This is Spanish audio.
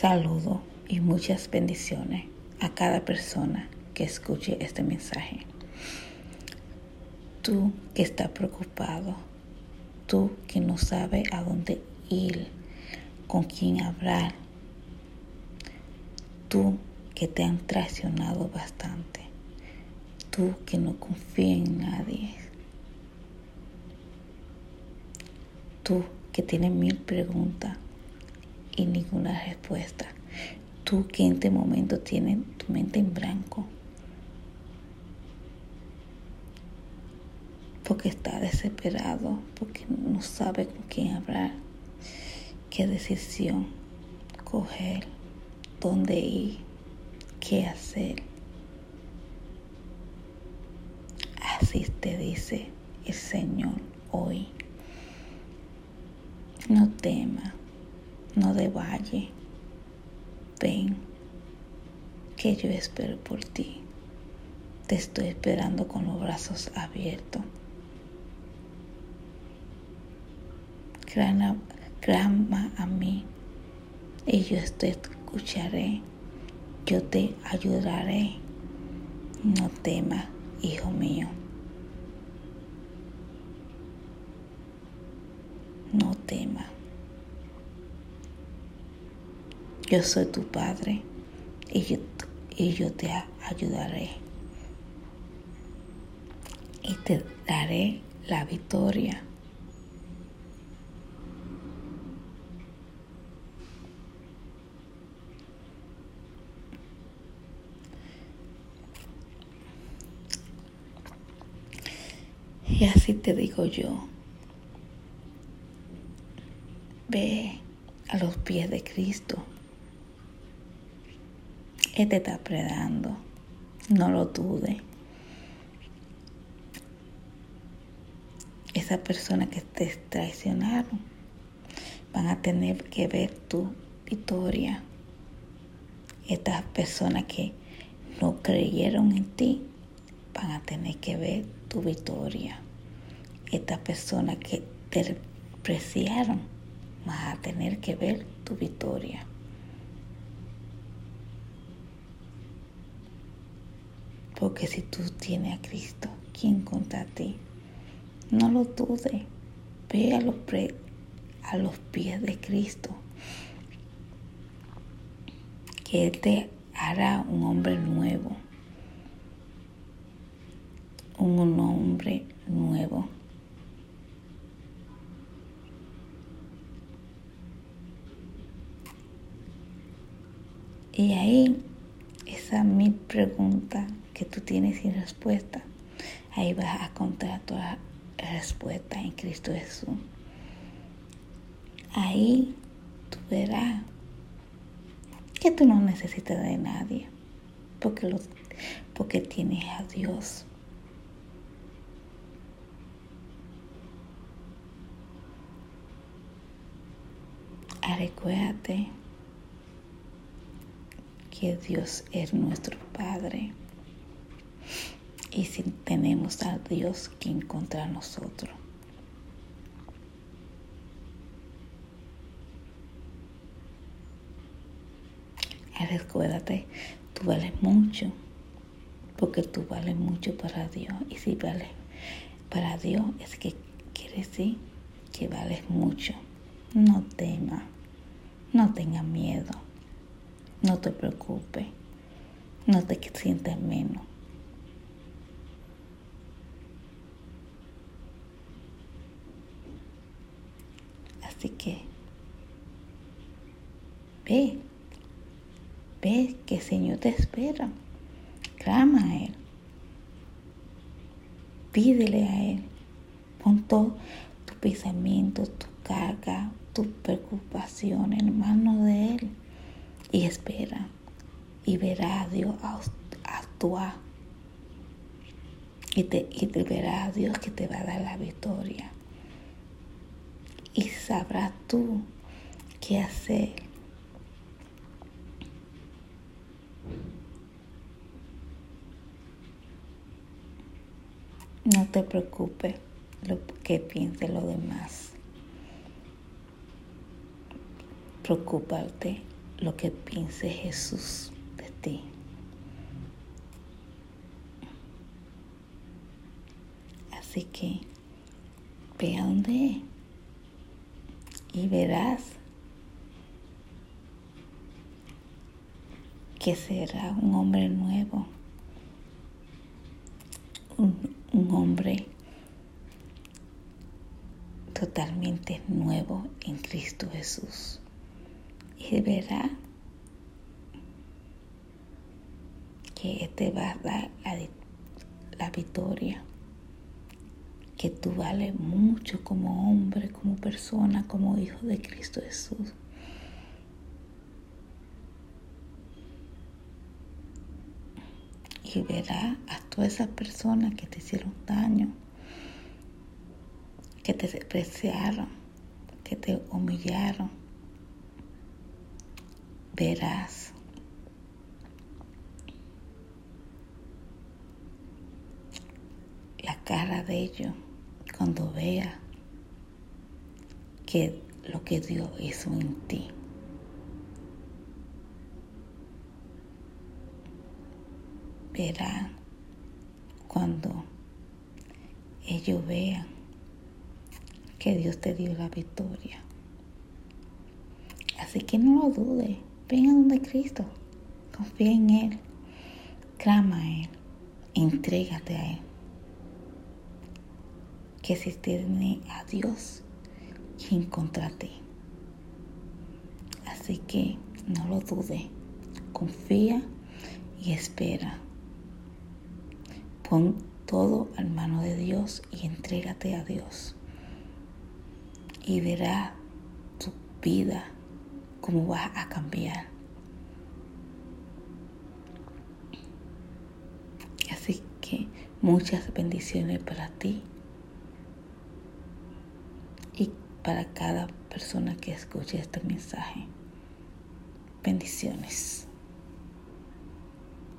Saludo y muchas bendiciones a cada persona que escuche este mensaje. Tú que estás preocupado, tú que no sabes a dónde ir, con quién hablar, tú que te han traicionado bastante, tú que no confías en nadie, tú que tienes mil preguntas y ninguna respuesta. Tú que en este momento tienes tu mente en blanco. Porque está desesperado, porque no sabe con quién hablar, qué decisión coger, dónde ir, qué hacer. Así te dice el Señor hoy. No temas no de valle. Ven, que yo espero por ti. Te estoy esperando con los brazos abiertos. Clama a mí y yo te escucharé. Yo te ayudaré. No temas, hijo mío. No temas. Yo soy tu Padre y yo, y yo te ayudaré. Y te daré la victoria. Y así te digo yo, ve a los pies de Cristo. Él te está predando. No lo dudes. Esas personas que te traicionaron van a tener que ver tu victoria. Estas personas que no creyeron en ti van a tener que ver tu victoria. Estas personas que te despreciaron van a tener que ver tu victoria. Porque si tú tienes a Cristo, ¿quién contra ti? No lo dudes. Ve a los, pies de Cristo. Que Él te hará un hombre nuevo. Un hombre nuevo. Y ahí, esa es mi pregunta que tú tienes sin respuesta, ahí vas a encontrar toda respuesta en Cristo Jesús. Ahí tú verás que tú no necesitas de nadie, porque, lo, porque tienes a Dios. Recuérdate que Dios es nuestro Padre y si tenemos a Dios que encontrar nosotros. Recuérdate, tú vales mucho, porque tú vales mucho para Dios. Y si vales para Dios, es que quiere decir que vales mucho. No temas, no tengas miedo, no te preocupes, no te sientas menos Así que ve, ve que el Señor te espera. Clama a Él. Pídele a Él. Pon todo tu pensamiento, tu carga, tu preocupación en manos de Él. Y espera. Y verá a Dios actuar. Y te, y te verá a Dios que te va a dar la victoria y sabrás tú qué hacer. No te preocupes lo que piense lo demás. Preocúpate lo que piense Jesús de ti. Así que ve a donde y verás que será un hombre nuevo, un, hombre totalmente nuevo en Cristo Jesús. Y verá que te va a dar la, la victoria, que tú vales mucho como hombre, como persona, como hijo de Cristo Jesús. Y verá a todas esas personas que te hicieron daño que te despreciaron, que te humillaron, verás. La cara de ellos cuando vea que lo que Dios hizo en ti. Verá cuando ellos vean que Dios te dio la victoria. Así que no lo dudes, ven a donde Cristo, confía en Él, clama a Él, entrégate a Él. Que si tiene a Dios, quien contra. Así que no lo dudes, confía y espera. Pon todo al mano de Dios y entrégate a Dios y verá tu vida cómo va a cambiar. Así que muchas bendiciones para ti y para cada persona que escuche este mensaje. Bendiciones.